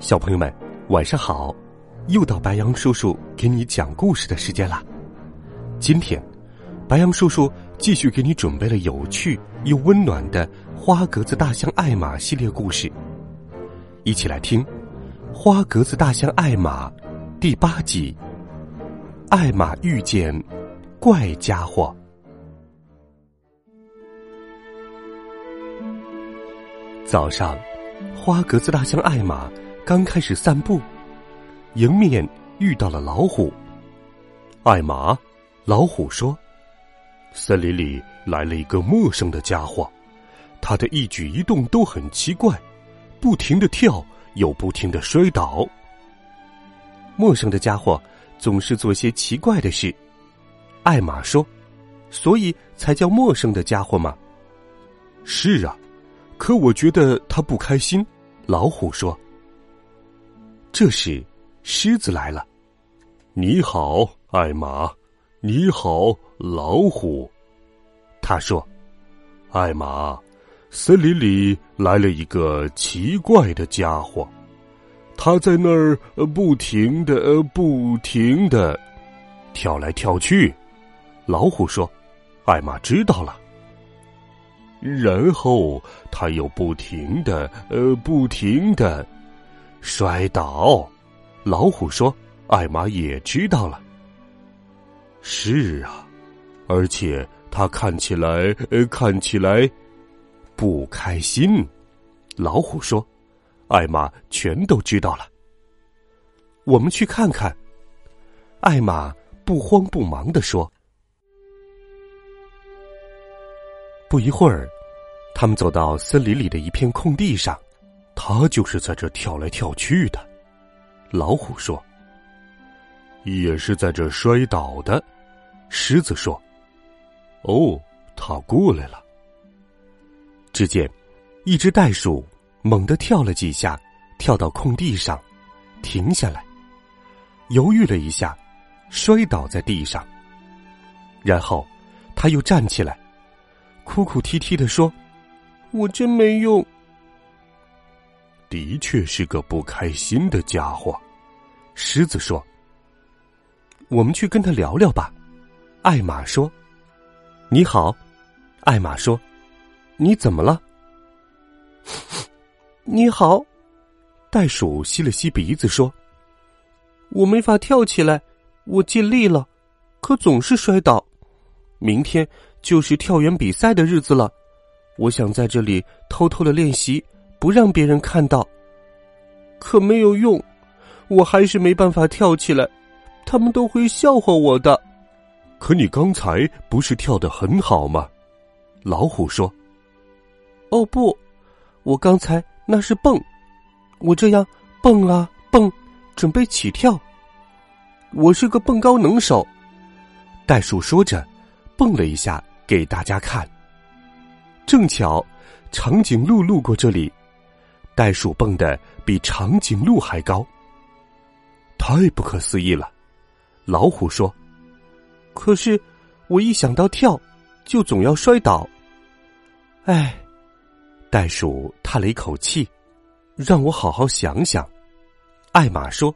小朋友们，晚上好！又到白羊叔叔给你讲故事的时间了。今天，白羊叔叔继续给你准备了有趣又温暖的《花格子大象艾玛》系列故事，一起来听《花格子大象艾玛》第八集《艾玛遇见怪家伙》。早上，花格子大象艾玛。刚开始散步，迎面遇到了老虎。艾玛，老虎说：“森林里来了一个陌生的家伙，他的一举一动都很奇怪，不停的跳，又不停的摔倒。陌生的家伙总是做些奇怪的事。”艾玛说：“所以才叫陌生的家伙吗？”是啊，可我觉得他不开心。老虎说。这时，狮子来了。你好，艾玛。你好，老虎。他说：“艾玛，森林里来了一个奇怪的家伙，他在那儿不停的、不停的跳来跳去。”老虎说：“艾玛知道了。”然后他又不停的、呃，不停的。摔倒，老虎说：“艾玛也知道了。”是啊，而且他看起来，呃，看起来不开心。老虎说：“艾玛全都知道了。”我们去看看。艾玛不慌不忙的说。不一会儿，他们走到森林里的一片空地上。他就是在这跳来跳去的，老虎说。也是在这摔倒的，狮子说。哦，他过来了。只见一只袋鼠猛地跳了几下，跳到空地上，停下来，犹豫了一下，摔倒在地上。然后他又站起来，哭哭啼啼的说：“我真没用。”的确是个不开心的家伙，狮子说：“我们去跟他聊聊吧。”艾玛说：“你好。”艾玛说：“你怎么了？” 你好，袋鼠吸了吸鼻子说：“我没法跳起来，我尽力了，可总是摔倒。明天就是跳远比赛的日子了，我想在这里偷偷的练习。”不让别人看到，可没有用，我还是没办法跳起来，他们都会笑话我的。可你刚才不是跳的很好吗？老虎说：“哦不，我刚才那是蹦，我这样蹦啊蹦，准备起跳。我是个蹦高能手。”袋鼠说着，蹦了一下给大家看。正巧，长颈鹿路过这里。袋鼠蹦的比长颈鹿还高，太不可思议了。老虎说：“可是我一想到跳，就总要摔倒。”哎，袋鼠叹了一口气，让我好好想想。艾玛说：“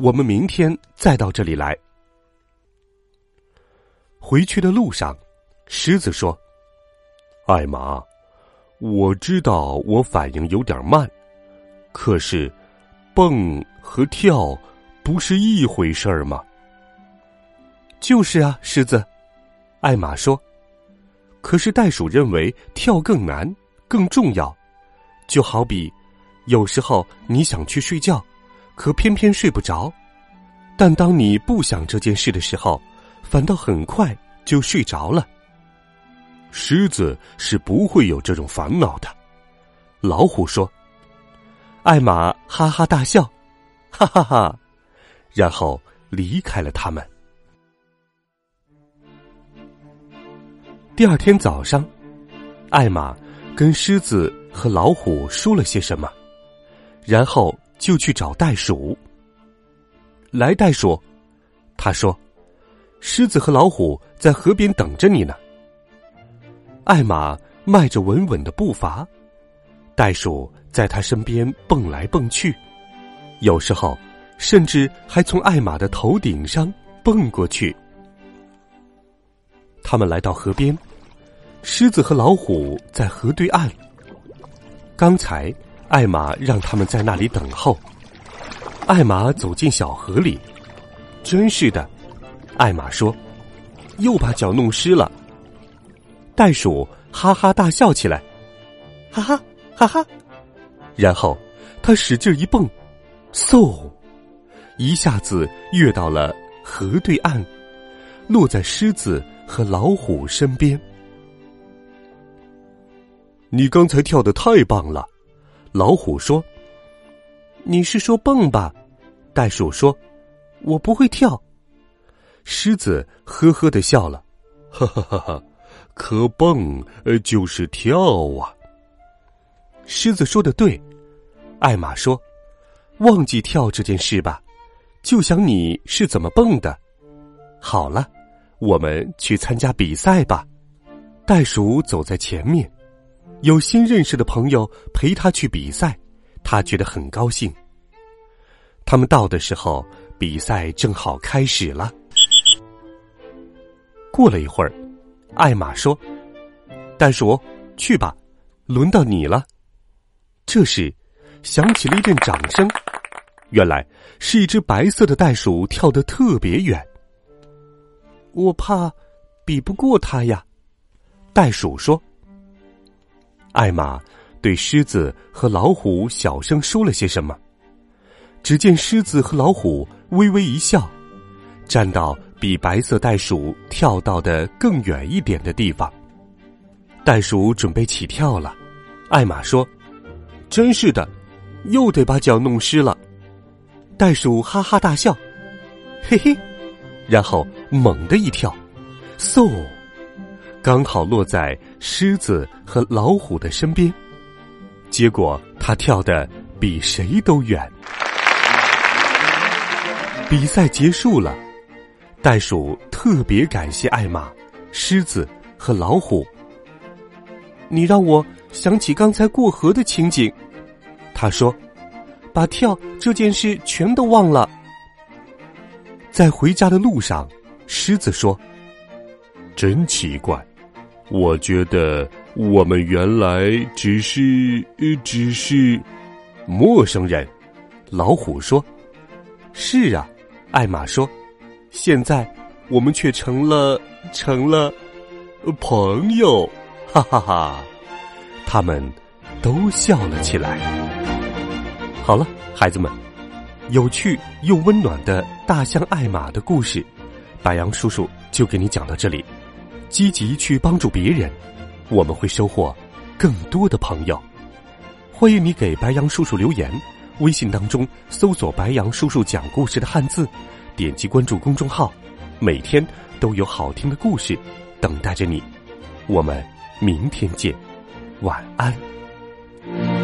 我们明天再到这里来。”回去的路上，狮子说：“艾玛。”我知道我反应有点慢，可是，蹦和跳不是一回事儿吗？就是啊，狮子，艾玛说。可是袋鼠认为跳更难，更重要。就好比，有时候你想去睡觉，可偏偏睡不着；但当你不想这件事的时候，反倒很快就睡着了。狮子是不会有这种烦恼的。”老虎说。艾玛哈哈大笑，哈哈哈，然后离开了他们。第二天早上，艾玛跟狮子和老虎说了些什么，然后就去找袋鼠。来，袋鼠，他说：“狮子和老虎在河边等着你呢。”艾玛迈着稳稳的步伐，袋鼠在他身边蹦来蹦去，有时候甚至还从艾玛的头顶上蹦过去。他们来到河边。狮子和老虎在河对岸。刚才艾玛让他们在那里等候。艾玛走进小河里，真是的，艾玛说：“又把脚弄湿了。”袋鼠哈哈大笑起来，哈哈哈哈。然后他使劲一蹦，嗖，一下子跃到了河对岸，落在狮子和老虎身边。你刚才跳的太棒了，老虎说。你是说蹦吧？袋鼠说。我不会跳。狮子呵呵的笑了，哈哈哈哈！可蹦呃就是跳啊。狮子说的对，艾玛说，忘记跳这件事吧，就想你是怎么蹦的。好了，我们去参加比赛吧。袋鼠走在前面。有新认识的朋友陪他去比赛，他觉得很高兴。他们到的时候，比赛正好开始了。过了一会儿，艾玛说：“袋鼠，去吧，轮到你了。”这时，响起了一阵掌声。原来是一只白色的袋鼠跳得特别远。我怕比不过它呀，袋鼠说。艾玛对狮子和老虎小声说了些什么。只见狮子和老虎微微一笑，站到比白色袋鼠跳到的更远一点的地方。袋鼠准备起跳了，艾玛说：“真是的，又得把脚弄湿了。”袋鼠哈哈大笑，嘿嘿，然后猛地一跳，嗖。刚好落在狮子和老虎的身边，结果他跳的比谁都远。比赛结束了，袋鼠特别感谢艾玛、狮子和老虎。你让我想起刚才过河的情景，他说，把跳这件事全都忘了。在回家的路上，狮子说：“真奇怪。”我觉得我们原来只是只是陌生人。老虎说：“是啊。”艾玛说：“现在我们却成了成了朋友。”哈哈哈！他们都笑了起来。好了，孩子们，有趣又温暖的大象艾玛的故事，白杨叔叔就给你讲到这里。积极去帮助别人，我们会收获更多的朋友。欢迎你给白杨叔叔留言，微信当中搜索“白杨叔叔讲故事”的汉字，点击关注公众号每天都有好听的故事等待着你。我们明天见晚安。